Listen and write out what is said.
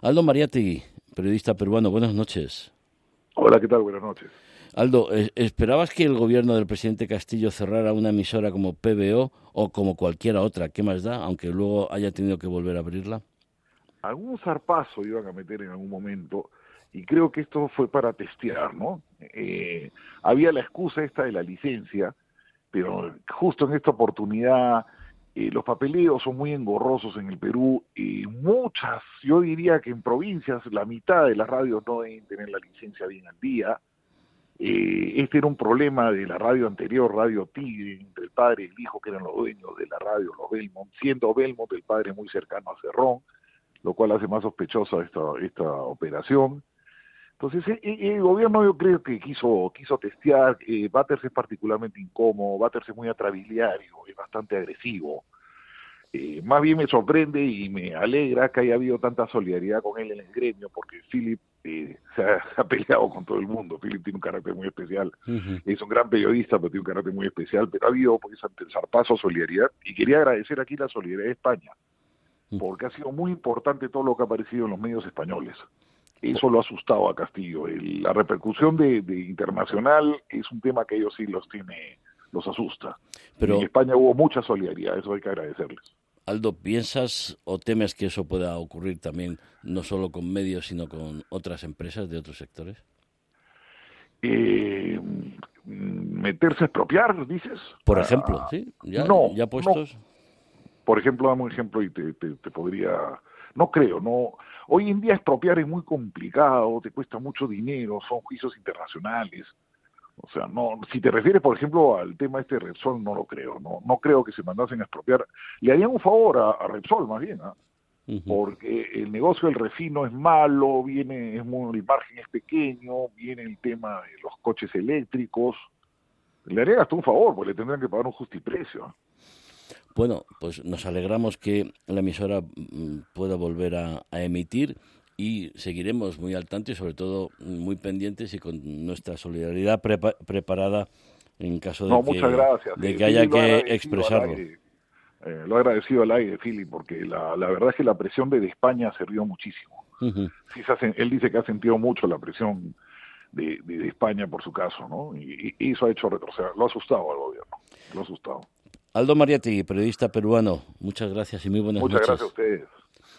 Aldo Mariategui, periodista peruano, buenas noches. Hola, ¿qué tal? Buenas noches. Aldo, ¿esperabas que el gobierno del presidente Castillo cerrara una emisora como PBO o como cualquiera otra? ¿Qué más da? Aunque luego haya tenido que volver a abrirla. Algún zarpazo iban a meter en algún momento y creo que esto fue para testear, ¿no? Eh, había la excusa esta de la licencia, pero justo en esta oportunidad eh, los papeleos son muy engorrosos en el Perú y muchas, yo diría que en provincias la mitad de las radios no deben tener la licencia bien al día. Eh, este era un problema de la radio anterior, Radio Tigre, entre el padre y el hijo que eran los dueños de la radio, los Belmont, siendo Belmont el padre muy cercano a Cerrón, lo cual hace más sospechosa esta, esta operación. Entonces, eh, eh, el, gobierno yo creo que quiso quiso testear, eh, es particularmente incómodo, Batters es muy atrabiliario, es bastante agresivo. Eh, más bien me sorprende y me alegra que haya habido tanta solidaridad con él en el gremio, porque Philip se ha, peleado con todo el mundo. Philip tiene un carácter muy especial. Es un gran periodista, pero tiene un carácter muy especial. Pero ha habido, pues, ante el zarpazo, solidaridad. Y quería agradecer aquí la solidaridad de España, porque ha sido muy importante todo lo que ha aparecido en los medios españoles. Eso lo ha asustado a Castillo. la repercusión de, internacional es un tema que ellos sí los tiene, los asusta. Pero, en España hubo mucha solidaridad, eso hay que agradecerles. Aldo, ¿piensas o temes que eso pueda ocurrir también no solo con medios, sino con otras empresas de otros sectores? Eh, meterse a expropiar, dices. Por ejemplo, ah, sí, ya, no, ya puestos. Por ejemplo, dame un ejemplo y te, te podría no creo, no. Hoy en día expropiar es muy complicado, te cuesta mucho dinero, son juicios internacionales. O sea, no, si te refieres, por ejemplo, al tema este de Repsol, no lo creo, no, no creo que se mandasen a expropiar. Le harían un favor a, Repsol, más bien, ¿ah? porque el negocio del refino es malo, viene, es muy, el margen es pequeño, viene el tema de los coches eléctricos. Le harían hasta un favor, porque le tendrían que pagar un justiprecio. Bueno, pues nos alegramos que la emisora mm, pueda volver a, emitir y seguiremos muy al tanto y sobre todo muy pendientes y con nuestra solidaridad preparada en caso de, que, haya que expresarlo. Eh, lo he agradecido al aire, Philip, porque la, verdad es que la presión de España sirvió muchísimo. él dice que ha sentido mucho la presión de, España por su caso, ¿no? Y, y, eso ha hecho retroceder, lo ha asustado al gobierno, lo ha asustado. Aldo Mariati, periodista peruano, muchas gracias y muy buenas noches. Muchas gracias a ustedes.